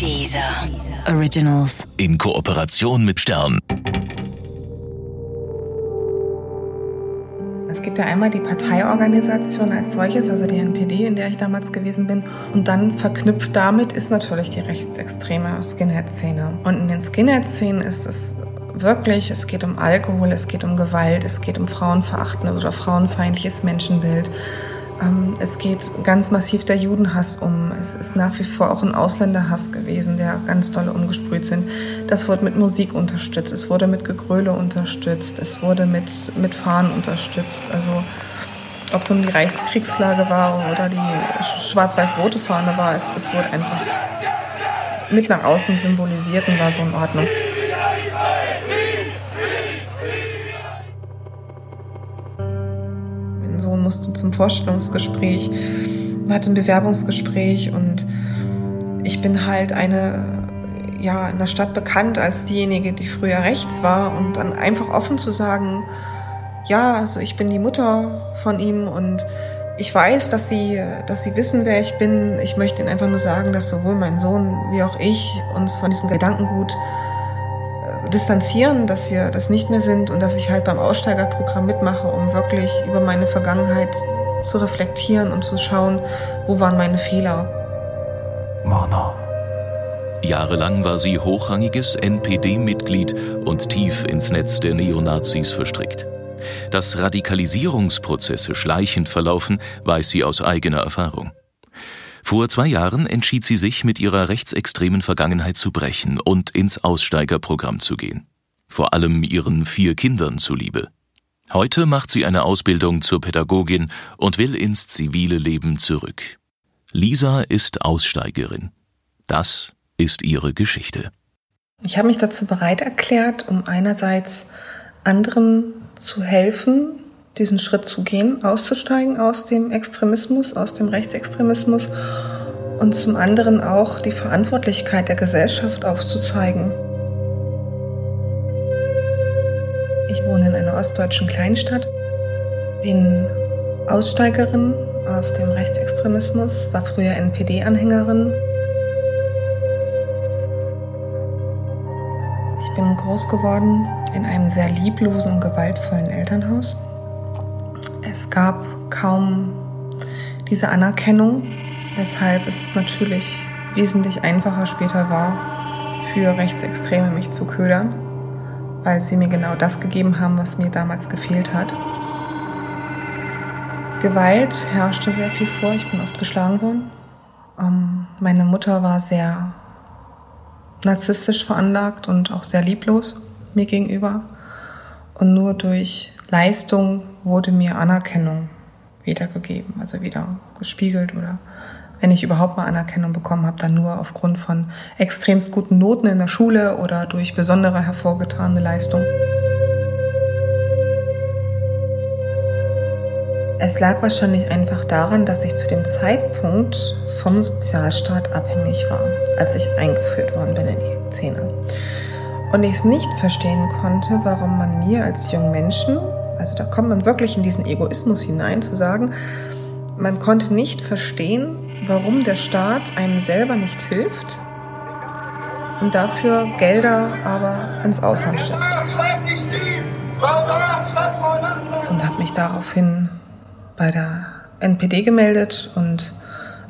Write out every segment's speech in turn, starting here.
Dieser Originals. In Kooperation mit Stern. Es gibt ja einmal die Parteiorganisation als solches, also die NPD, in der ich damals gewesen bin. Und dann verknüpft damit ist natürlich die rechtsextreme Skinhead-Szene. Und in den Skinhead-Szenen ist es wirklich, es geht um Alkohol, es geht um Gewalt, es geht um frauenverachtendes oder frauenfeindliches Menschenbild. Ähm, es geht ganz massiv der Judenhass um. Es ist nach wie vor auch ein Ausländerhass gewesen, der ganz dolle umgesprüht sind. Das wurde mit Musik unterstützt, es wurde mit Gegröle unterstützt, es wurde mit, mit Fahnen unterstützt. Also ob es um die Reichskriegslage war oder die schwarz-weiß-rote Fahne war, es, es wurde einfach mit nach außen symbolisiert und war so in Ordnung. Musste zum Vorstellungsgespräch, hatte ein Bewerbungsgespräch und ich bin halt eine, ja, in der Stadt bekannt als diejenige, die früher rechts war und dann einfach offen zu sagen, ja, also ich bin die Mutter von ihm und ich weiß, dass sie, dass sie wissen, wer ich bin. Ich möchte ihnen einfach nur sagen, dass sowohl mein Sohn wie auch ich uns von diesem Gedankengut distanzieren, dass wir das nicht mehr sind und dass ich halt beim Aussteigerprogramm mitmache, um wirklich über meine Vergangenheit zu reflektieren und zu schauen, wo waren meine Fehler. Mana. Jahrelang war sie hochrangiges NPD-Mitglied und tief ins Netz der Neonazis verstrickt. Dass Radikalisierungsprozesse schleichend verlaufen, weiß sie aus eigener Erfahrung. Vor zwei Jahren entschied sie sich, mit ihrer rechtsextremen Vergangenheit zu brechen und ins Aussteigerprogramm zu gehen. Vor allem ihren vier Kindern zuliebe. Heute macht sie eine Ausbildung zur Pädagogin und will ins zivile Leben zurück. Lisa ist Aussteigerin. Das ist ihre Geschichte. Ich habe mich dazu bereit erklärt, um einerseits anderen zu helfen, diesen Schritt zu gehen, auszusteigen aus dem Extremismus, aus dem Rechtsextremismus und zum anderen auch die Verantwortlichkeit der Gesellschaft aufzuzeigen. Ich wohne in einer ostdeutschen Kleinstadt, bin Aussteigerin aus dem Rechtsextremismus, war früher NPD-Anhängerin. Ich bin groß geworden in einem sehr lieblosen und gewaltvollen Elternhaus gab kaum diese Anerkennung, weshalb es natürlich wesentlich einfacher später war, für Rechtsextreme mich zu ködern, weil sie mir genau das gegeben haben, was mir damals gefehlt hat. Gewalt herrschte sehr viel vor, ich bin oft geschlagen worden. Ähm, meine Mutter war sehr narzisstisch veranlagt und auch sehr lieblos mir gegenüber. Und nur durch Leistung wurde mir Anerkennung wiedergegeben, also wieder gespiegelt oder wenn ich überhaupt mal Anerkennung bekommen habe, dann nur aufgrund von extremst guten Noten in der Schule oder durch besondere hervorgetane Leistung. Es lag wahrscheinlich einfach daran, dass ich zu dem Zeitpunkt vom Sozialstaat abhängig war, als ich eingeführt worden bin in die Szene. Und ich es nicht verstehen konnte, warum man mir als jungen Menschen also da kommt man wirklich in diesen Egoismus hinein, zu sagen, man konnte nicht verstehen, warum der Staat einem selber nicht hilft und dafür Gelder aber ins Ausland schifft. Und habe mich daraufhin bei der NPD gemeldet und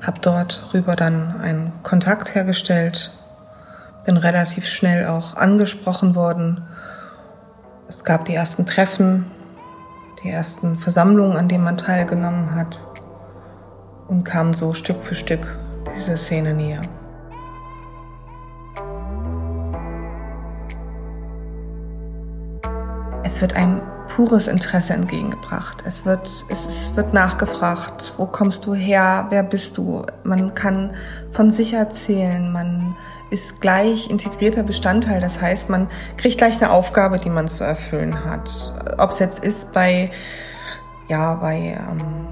habe dort rüber dann einen Kontakt hergestellt, bin relativ schnell auch angesprochen worden. Es gab die ersten Treffen, die ersten Versammlungen, an denen man teilgenommen hat und kam so Stück für Stück diese Szene näher. Es wird einem pures Interesse entgegengebracht. Es wird, es, es wird nachgefragt, wo kommst du her, wer bist du? Man kann von sich erzählen, man ist gleich integrierter Bestandteil. Das heißt, man kriegt gleich eine Aufgabe, die man zu erfüllen hat. Ob es jetzt ist bei, ja, bei ähm,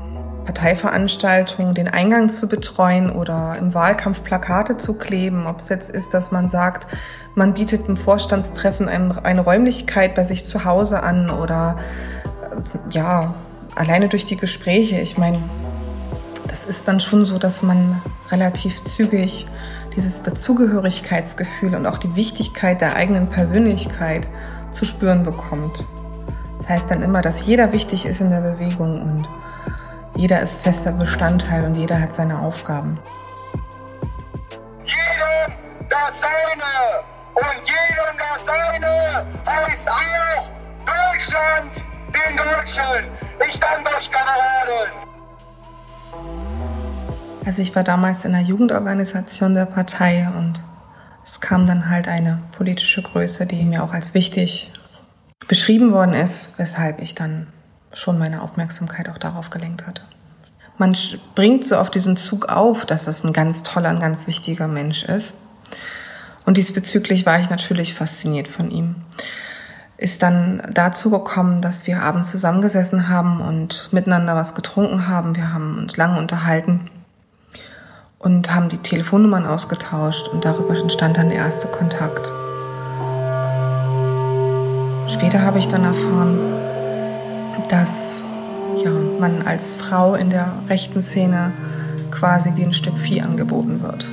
Parteiveranstaltungen den Eingang zu betreuen oder im Wahlkampf Plakate zu kleben. Ob es jetzt ist, dass man sagt, man bietet im Vorstandstreffen eine Räumlichkeit bei sich zu Hause an oder äh, ja, alleine durch die Gespräche. Ich meine, das ist dann schon so, dass man relativ zügig dieses Dazugehörigkeitsgefühl und auch die Wichtigkeit der eigenen Persönlichkeit zu spüren bekommt. Das heißt dann immer, dass jeder wichtig ist in der Bewegung und jeder ist fester Bestandteil und jeder hat seine Aufgaben. Jedem das Seine und jedem das Seine heißt auch Deutschland den Deutschen. Ich danke euch, Kameraden. Also ich war damals in der Jugendorganisation der Partei und es kam dann halt eine politische Größe, die mir auch als wichtig beschrieben worden ist, weshalb ich dann schon meine Aufmerksamkeit auch darauf gelenkt hatte. Man springt so auf diesen Zug auf, dass es ein ganz toller, ein ganz wichtiger Mensch ist. Und diesbezüglich war ich natürlich fasziniert von ihm. Ist dann dazu gekommen, dass wir abends zusammengesessen haben und miteinander was getrunken haben. Wir haben uns lange unterhalten und haben die Telefonnummern ausgetauscht und darüber entstand dann der erste Kontakt. Später habe ich dann erfahren, dass ja, man als Frau in der rechten Szene quasi wie ein Stück Vieh angeboten wird.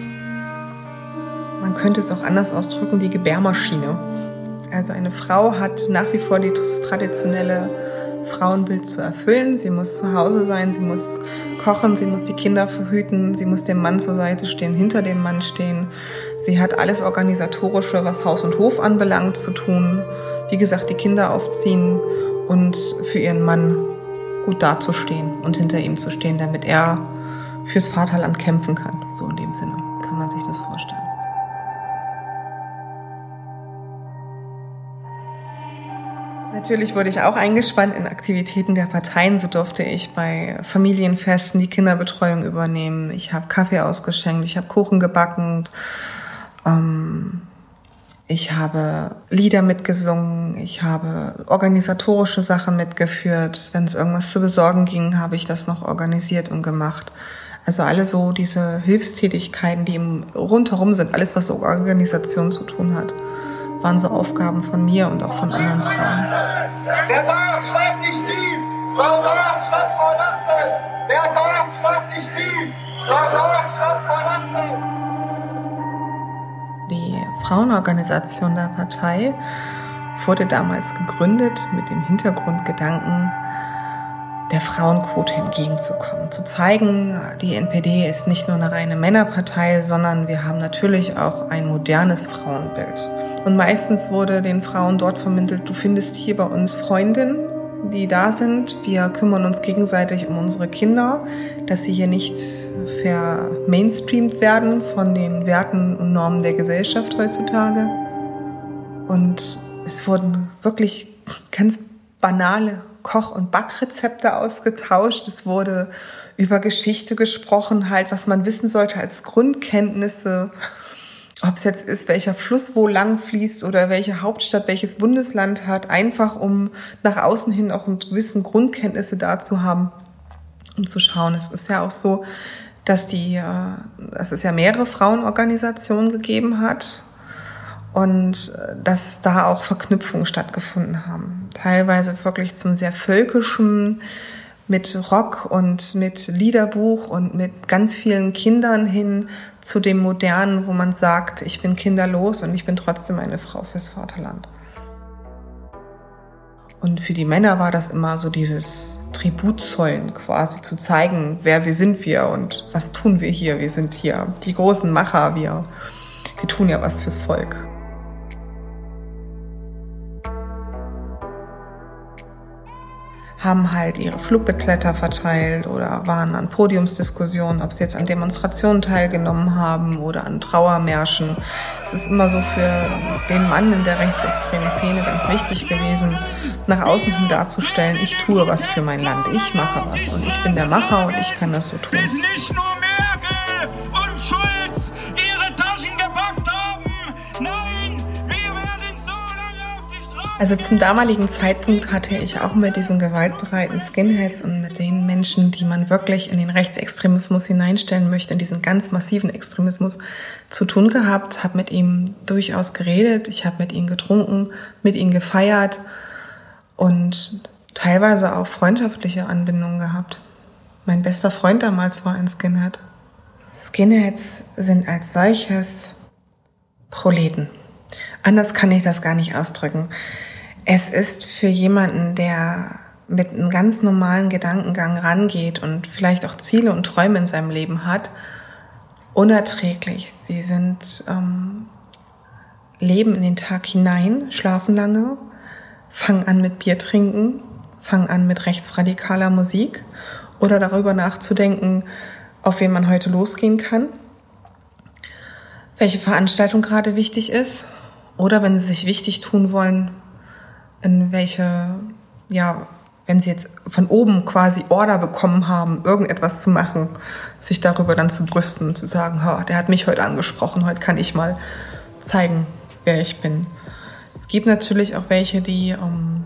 Man könnte es auch anders ausdrücken, die Gebärmaschine. Also eine Frau hat nach wie vor das traditionelle Frauenbild zu erfüllen. Sie muss zu Hause sein, sie muss kochen, sie muss die Kinder verhüten, sie muss dem Mann zur Seite stehen, hinter dem Mann stehen. Sie hat alles Organisatorische, was Haus und Hof anbelangt, zu tun. Wie gesagt, die Kinder aufziehen und für ihren Mann gut dazustehen und hinter ihm zu stehen, damit er fürs Vaterland kämpfen kann. So in dem Sinne kann man sich das vorstellen. Natürlich wurde ich auch eingespannt in Aktivitäten der Parteien. So durfte ich bei Familienfesten die Kinderbetreuung übernehmen. Ich habe Kaffee ausgeschenkt, ich habe Kuchen gebacken. Ähm, ich habe Lieder mitgesungen, ich habe organisatorische Sachen mitgeführt. Wenn es irgendwas zu besorgen ging, habe ich das noch organisiert und gemacht. Also alle so diese Hilfstätigkeiten, die rundherum sind, alles was so Organisation zu tun hat waren so Aufgaben von mir und auch von anderen Frauen. Wer darf, schreibt nicht sie! Soldat statt Verlassen! Wer darf, schreibt nicht sie! Soldat statt Verlassen! Die Frauenorganisation der Partei wurde damals gegründet mit dem Hintergrundgedanken, der Frauenquote entgegenzukommen. Zu zeigen, die NPD ist nicht nur eine reine Männerpartei, sondern wir haben natürlich auch ein modernes Frauenbild. Und meistens wurde den Frauen dort vermittelt, du findest hier bei uns Freundinnen, die da sind. Wir kümmern uns gegenseitig um unsere Kinder, dass sie hier nicht vermainstreamt werden von den Werten und Normen der Gesellschaft heutzutage. Und es wurden wirklich ganz banale Koch- und Backrezepte ausgetauscht. Es wurde über Geschichte gesprochen, halt, was man wissen sollte als Grundkenntnisse ob es jetzt ist, welcher Fluss wo lang fließt oder welche Hauptstadt welches Bundesland hat, einfach um nach außen hin auch ein gewissen Grundkenntnisse da zu haben und zu schauen. Es ist ja auch so, dass die, äh, dass es ja mehrere Frauenorganisationen gegeben hat und äh, dass da auch Verknüpfungen stattgefunden haben. Teilweise wirklich zum sehr völkischen, mit Rock und mit Liederbuch und mit ganz vielen Kindern hin zu dem Modernen, wo man sagt, ich bin kinderlos und ich bin trotzdem eine Frau fürs Vaterland. Und für die Männer war das immer so dieses Tributzollen quasi zu zeigen, wer wir sind wir und was tun wir hier. Wir sind hier die großen Macher, wir, wir tun ja was fürs Volk. Haben halt ihre Flugbegleiter verteilt oder waren an Podiumsdiskussionen, ob sie jetzt an Demonstrationen teilgenommen haben oder an Trauermärschen. Es ist immer so für den Mann in der rechtsextremen Szene ganz wichtig gewesen, nach außen hin darzustellen, ich tue was für mein Land, ich mache was und ich bin der Macher und ich kann das so tun. Also zum damaligen Zeitpunkt hatte ich auch mit diesen gewaltbereiten Skinheads und mit den Menschen, die man wirklich in den Rechtsextremismus hineinstellen möchte, in diesen ganz massiven Extremismus zu tun gehabt, habe mit ihm durchaus geredet, ich habe mit ihm getrunken, mit ihm gefeiert und teilweise auch freundschaftliche Anbindungen gehabt. Mein bester Freund damals war ein Skinhead. Skinheads sind als solches Proleten. Anders kann ich das gar nicht ausdrücken. Es ist für jemanden, der mit einem ganz normalen Gedankengang rangeht und vielleicht auch Ziele und Träume in seinem Leben hat, unerträglich. Sie sind ähm, leben in den Tag hinein, schlafen lange, fangen an mit Bier trinken, fangen an mit rechtsradikaler Musik oder darüber nachzudenken, auf wen man heute losgehen kann, welche Veranstaltung gerade wichtig ist oder wenn sie sich wichtig tun wollen, in welche, ja, wenn sie jetzt von oben quasi Order bekommen haben, irgendetwas zu machen, sich darüber dann zu brüsten und zu sagen, der hat mich heute angesprochen, heute kann ich mal zeigen, wer ich bin. Es gibt natürlich auch welche, die ähm,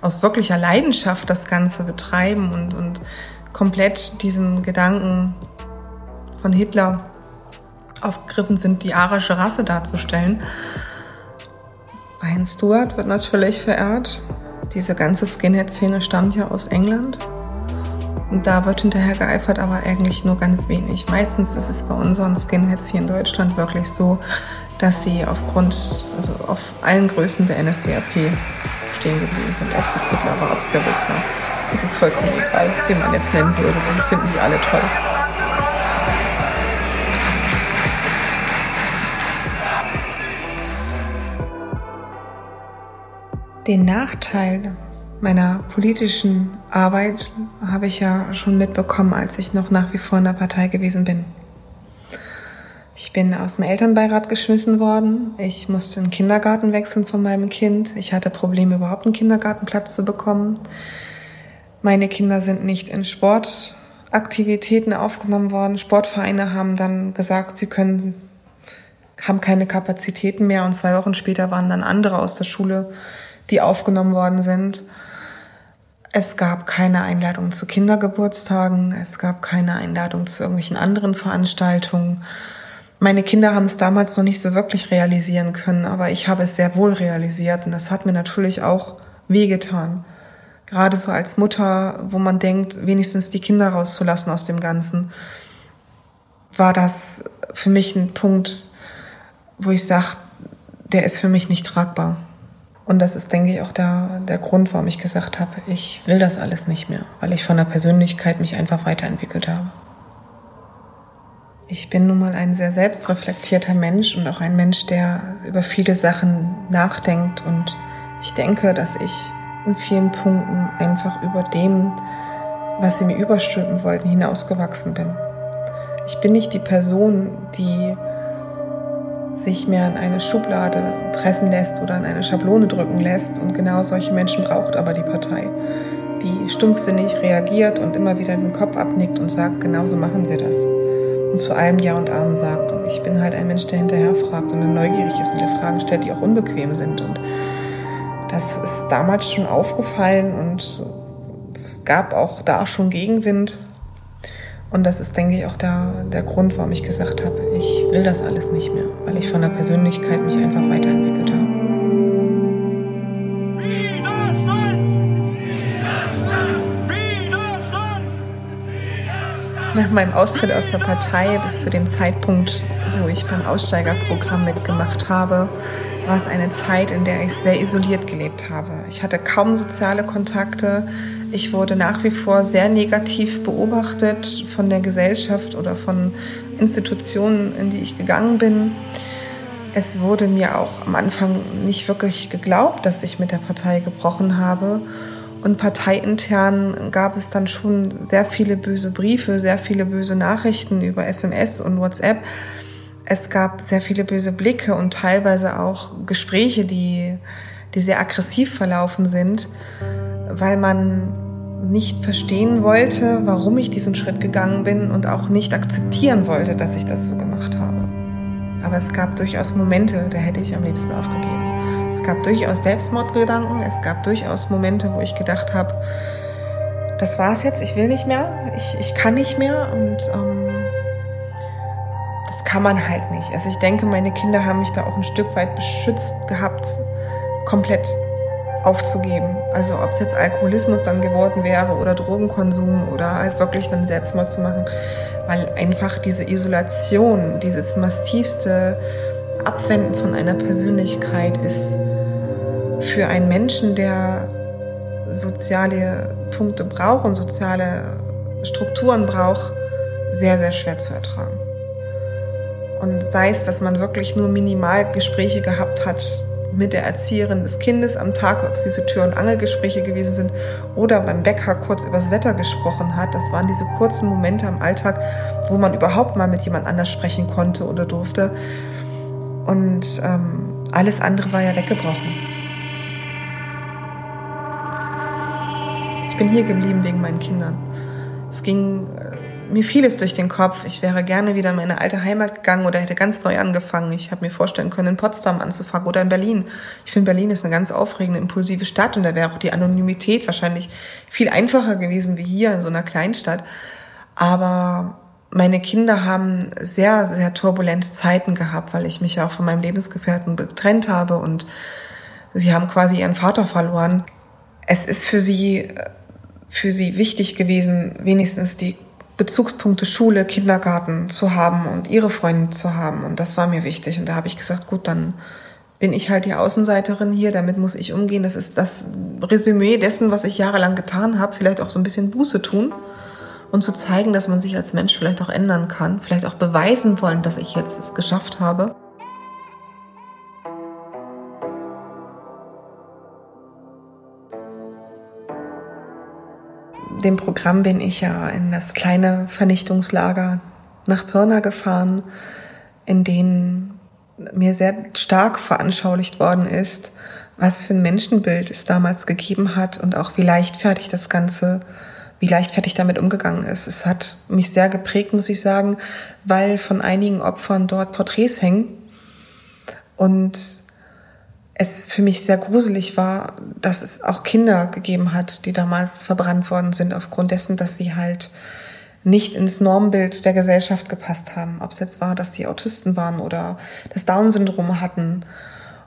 aus wirklicher Leidenschaft das Ganze betreiben und, und komplett diesen Gedanken von Hitler aufgegriffen sind, die arische Rasse darzustellen. Brian Stewart wird natürlich verehrt. Diese ganze Skinhead-Szene stammt ja aus England. Und da wird hinterher geeifert, aber eigentlich nur ganz wenig. Meistens ist es bei unseren Skinheads hier in Deutschland wirklich so, dass sie aufgrund, also auf allen Größen der NSDAP stehen geblieben sind. Ob es jetzt Hitler war, ob es Goebbels war. Es ist vollkommen egal, wie man jetzt nennen würde. Wir finden die alle toll. Den Nachteil meiner politischen Arbeit habe ich ja schon mitbekommen, als ich noch nach wie vor in der Partei gewesen bin. Ich bin aus dem Elternbeirat geschmissen worden. Ich musste den Kindergarten wechseln von meinem Kind. Ich hatte Probleme, überhaupt einen Kindergartenplatz zu bekommen. Meine Kinder sind nicht in Sportaktivitäten aufgenommen worden. Sportvereine haben dann gesagt, sie können, haben keine Kapazitäten mehr. Und zwei Wochen später waren dann andere aus der Schule, die aufgenommen worden sind. Es gab keine Einladung zu Kindergeburtstagen. Es gab keine Einladung zu irgendwelchen anderen Veranstaltungen. Meine Kinder haben es damals noch nicht so wirklich realisieren können, aber ich habe es sehr wohl realisiert und das hat mir natürlich auch wehgetan. Gerade so als Mutter, wo man denkt, wenigstens die Kinder rauszulassen aus dem Ganzen, war das für mich ein Punkt, wo ich sage, der ist für mich nicht tragbar. Und das ist, denke ich, auch der, der Grund, warum ich gesagt habe, ich will das alles nicht mehr, weil ich von der Persönlichkeit mich einfach weiterentwickelt habe. Ich bin nun mal ein sehr selbstreflektierter Mensch und auch ein Mensch, der über viele Sachen nachdenkt. Und ich denke, dass ich in vielen Punkten einfach über dem, was sie mir überstülpen wollten, hinausgewachsen bin. Ich bin nicht die Person, die sich mehr in eine Schublade pressen lässt oder in eine Schablone drücken lässt. Und genau solche Menschen braucht aber die Partei, die stumpfsinnig reagiert und immer wieder den Kopf abnickt und sagt, genauso machen wir das und zu allem Ja und Amen sagt. Und ich bin halt ein Mensch, der hinterher fragt und neugierig ist und der Fragen stellt, die auch unbequem sind. Und das ist damals schon aufgefallen und es gab auch da schon Gegenwind. Und das ist, denke ich, auch der, der Grund, warum ich gesagt habe, ich will das alles nicht mehr, weil ich von der Persönlichkeit mich einfach weiterentwickelt habe. Nach meinem Austritt aus der Partei bis zu dem Zeitpunkt, wo ich beim Aussteigerprogramm mitgemacht habe, war es eine Zeit, in der ich sehr isoliert gelebt habe. Ich hatte kaum soziale Kontakte. Ich wurde nach wie vor sehr negativ beobachtet von der Gesellschaft oder von Institutionen, in die ich gegangen bin. Es wurde mir auch am Anfang nicht wirklich geglaubt, dass ich mit der Partei gebrochen habe. Und parteiintern gab es dann schon sehr viele böse Briefe, sehr viele böse Nachrichten über SMS und WhatsApp. Es gab sehr viele böse Blicke und teilweise auch Gespräche, die, die sehr aggressiv verlaufen sind, weil man nicht verstehen wollte, warum ich diesen Schritt gegangen bin und auch nicht akzeptieren wollte, dass ich das so gemacht habe. Aber es gab durchaus Momente, da hätte ich am liebsten aufgegeben. Es gab durchaus Selbstmordgedanken, es gab durchaus Momente, wo ich gedacht habe, das war's jetzt, ich will nicht mehr, ich, ich kann nicht mehr und ähm, das kann man halt nicht. Also ich denke, meine Kinder haben mich da auch ein Stück weit beschützt gehabt, komplett. Aufzugeben. Also ob es jetzt Alkoholismus dann geworden wäre oder Drogenkonsum oder halt wirklich dann Selbstmord zu machen, weil einfach diese Isolation, dieses massivste Abwenden von einer Persönlichkeit ist für einen Menschen, der soziale Punkte braucht und soziale Strukturen braucht, sehr, sehr schwer zu ertragen. Und sei es, dass man wirklich nur minimal Gespräche gehabt hat mit der Erzieherin des Kindes am Tag, ob es diese Tür- und Angelgespräche gewesen sind oder beim Bäcker kurz übers Wetter gesprochen hat. Das waren diese kurzen Momente am Alltag, wo man überhaupt mal mit jemand anders sprechen konnte oder durfte. Und ähm, alles andere war ja weggebrochen. Ich bin hier geblieben wegen meinen Kindern. Es ging mir fiel es durch den Kopf, ich wäre gerne wieder in meine alte Heimat gegangen oder hätte ganz neu angefangen. Ich habe mir vorstellen können, in Potsdam anzufangen oder in Berlin. Ich finde, Berlin ist eine ganz aufregende, impulsive Stadt und da wäre auch die Anonymität wahrscheinlich viel einfacher gewesen wie hier in so einer Kleinstadt. Aber meine Kinder haben sehr, sehr turbulente Zeiten gehabt, weil ich mich ja auch von meinem Lebensgefährten getrennt habe und sie haben quasi ihren Vater verloren. Es ist für sie, für sie wichtig gewesen, wenigstens die Bezugspunkte Schule, Kindergarten zu haben und ihre Freunde zu haben. Und das war mir wichtig. Und da habe ich gesagt, gut, dann bin ich halt die Außenseiterin hier, damit muss ich umgehen. Das ist das Resümee dessen, was ich jahrelang getan habe, vielleicht auch so ein bisschen Buße tun und zu zeigen, dass man sich als Mensch vielleicht auch ändern kann, vielleicht auch beweisen wollen, dass ich jetzt es geschafft habe. Dem Programm bin ich ja in das kleine Vernichtungslager nach Pirna gefahren, in dem mir sehr stark veranschaulicht worden ist, was für ein Menschenbild es damals gegeben hat und auch wie leichtfertig das Ganze, wie leichtfertig damit umgegangen ist. Es hat mich sehr geprägt, muss ich sagen, weil von einigen Opfern dort Porträts hängen und es für mich sehr gruselig war, dass es auch Kinder gegeben hat, die damals verbrannt worden sind, aufgrund dessen, dass sie halt nicht ins Normbild der Gesellschaft gepasst haben. Ob es jetzt war, dass sie Autisten waren oder das Down-Syndrom hatten.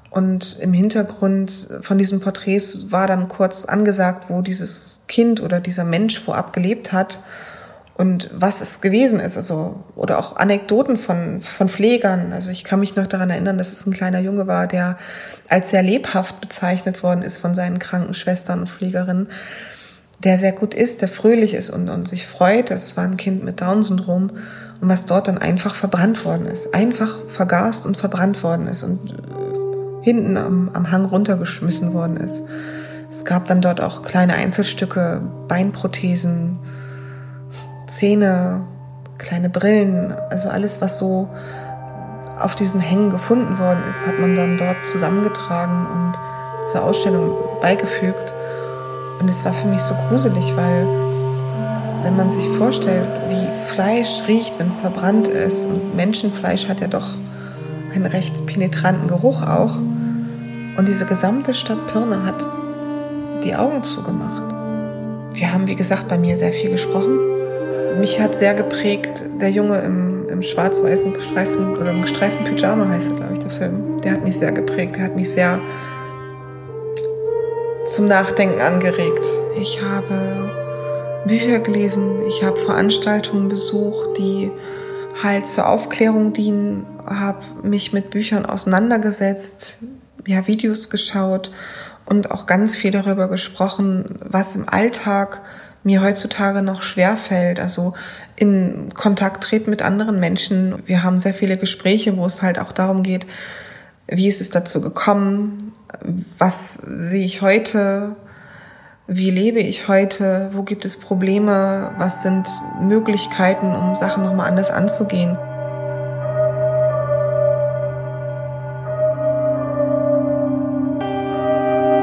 Und im Hintergrund von diesen Porträts war dann kurz angesagt, wo dieses Kind oder dieser Mensch vorab gelebt hat und was es gewesen ist, also oder auch Anekdoten von von Pflegern. Also ich kann mich noch daran erinnern, dass es ein kleiner Junge war, der als sehr lebhaft bezeichnet worden ist von seinen Krankenschwestern und Pflegerinnen, der sehr gut ist, der fröhlich ist und, und sich freut. Das war ein Kind mit Down-Syndrom und was dort dann einfach verbrannt worden ist, einfach vergast und verbrannt worden ist und äh, hinten am, am Hang runtergeschmissen worden ist. Es gab dann dort auch kleine Einzelstücke, Beinprothesen, Zähne, kleine Brillen, also alles, was so auf diesen Hängen gefunden worden ist, hat man dann dort zusammengetragen und zur Ausstellung beigefügt. Und es war für mich so gruselig, weil wenn man sich vorstellt, wie Fleisch riecht, wenn es verbrannt ist, und Menschenfleisch hat ja doch einen recht penetranten Geruch auch, und diese gesamte Stadt Pirna hat die Augen zugemacht. Wir haben, wie gesagt, bei mir sehr viel gesprochen mich hat sehr geprägt der Junge im, im schwarz-weißen gestreiften oder im gestreiften Pyjama heißt er, glaube ich, der Film. Der hat mich sehr geprägt, der hat mich sehr zum Nachdenken angeregt. Ich habe Bücher gelesen, ich habe Veranstaltungen besucht, die halt zur Aufklärung dienen, habe mich mit Büchern auseinandergesetzt, ja, Videos geschaut und auch ganz viel darüber gesprochen, was im Alltag mir heutzutage noch schwer fällt. Also in Kontakt treten mit anderen Menschen. Wir haben sehr viele Gespräche, wo es halt auch darum geht, wie ist es dazu gekommen? Was sehe ich heute? Wie lebe ich heute? Wo gibt es Probleme? Was sind Möglichkeiten, um Sachen nochmal anders anzugehen?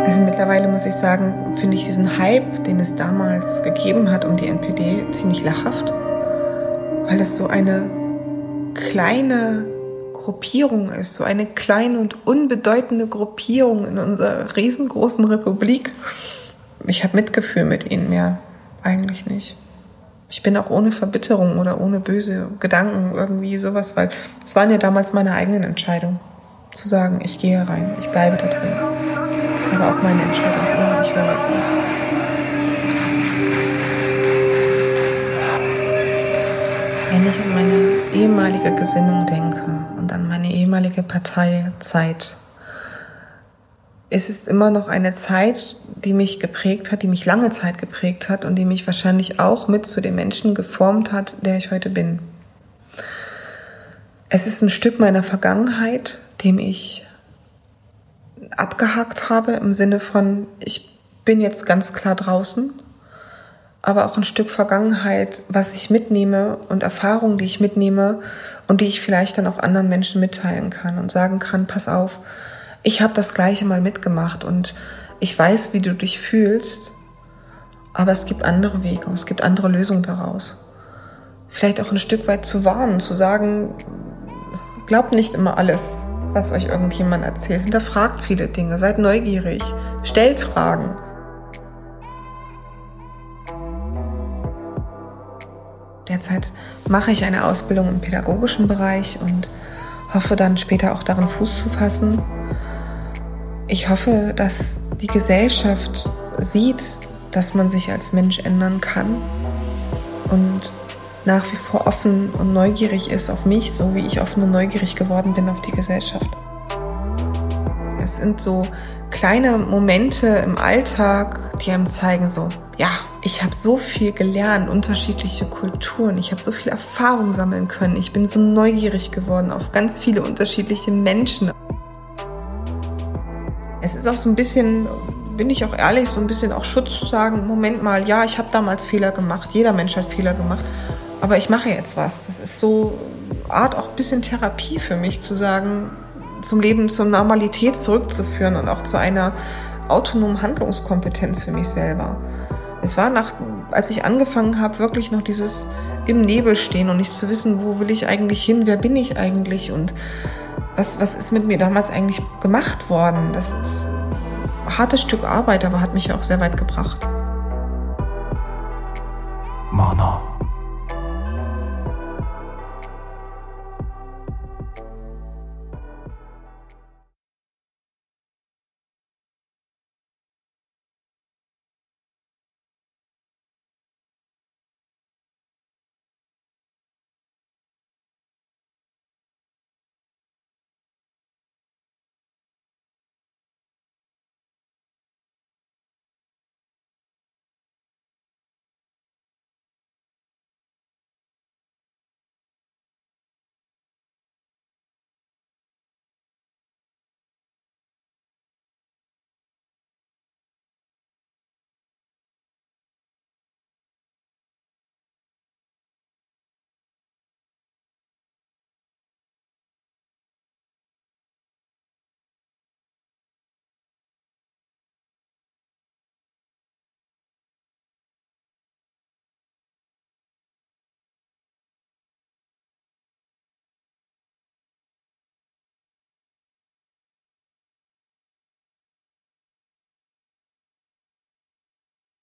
Also mittlerweile muss ich sagen, finde ich diesen Hype, den es damals gegeben hat um die NPD, ziemlich lachhaft, weil es so eine kleine Gruppierung ist, so eine kleine und unbedeutende Gruppierung in unserer riesengroßen Republik. Ich habe Mitgefühl mit ihnen mehr, eigentlich nicht. Ich bin auch ohne Verbitterung oder ohne böse Gedanken irgendwie sowas, weil es waren ja damals meine eigenen Entscheidungen, zu sagen, ich gehe rein, ich bleibe da drin. Aber auch meine Entscheidung immer, ich höre jetzt auf. Wenn ich an meine ehemalige Gesinnung denke und an meine ehemalige Parteizeit, es ist immer noch eine Zeit, die mich geprägt hat, die mich lange Zeit geprägt hat und die mich wahrscheinlich auch mit zu dem Menschen geformt hat, der ich heute bin. Es ist ein Stück meiner Vergangenheit, dem ich abgehakt habe im Sinne von, ich bin jetzt ganz klar draußen, aber auch ein Stück Vergangenheit, was ich mitnehme und Erfahrungen, die ich mitnehme und die ich vielleicht dann auch anderen Menschen mitteilen kann und sagen kann, pass auf, ich habe das gleiche mal mitgemacht und ich weiß, wie du dich fühlst, aber es gibt andere Wege, es gibt andere Lösungen daraus. Vielleicht auch ein Stück weit zu warnen, zu sagen, glaubt nicht immer alles, was euch irgendjemand erzählt. Hinterfragt viele Dinge, seid neugierig, stellt Fragen. Derzeit mache ich eine Ausbildung im pädagogischen Bereich und hoffe dann später auch darin Fuß zu fassen. Ich hoffe, dass die Gesellschaft sieht, dass man sich als Mensch ändern kann und nach wie vor offen und neugierig ist auf mich, so wie ich offen und neugierig geworden bin auf die Gesellschaft. Es sind so kleine Momente im Alltag, die einem zeigen, so, ja, ich habe so viel gelernt, unterschiedliche Kulturen, ich habe so viel Erfahrung sammeln können, ich bin so neugierig geworden auf ganz viele unterschiedliche Menschen. Es ist auch so ein bisschen, bin ich auch ehrlich, so ein bisschen auch Schutz zu sagen, Moment mal, ja, ich habe damals Fehler gemacht, jeder Mensch hat Fehler gemacht aber ich mache jetzt was. Das ist so Art auch ein bisschen Therapie für mich, zu sagen, zum Leben, zur Normalität zurückzuführen und auch zu einer autonomen Handlungskompetenz für mich selber. Es war nach, als ich angefangen habe, wirklich noch dieses im Nebel stehen und nicht zu wissen, wo will ich eigentlich hin, wer bin ich eigentlich und was, was ist mit mir damals eigentlich gemacht worden. Das ist ein hartes Stück Arbeit, aber hat mich auch sehr weit gebracht. Mana.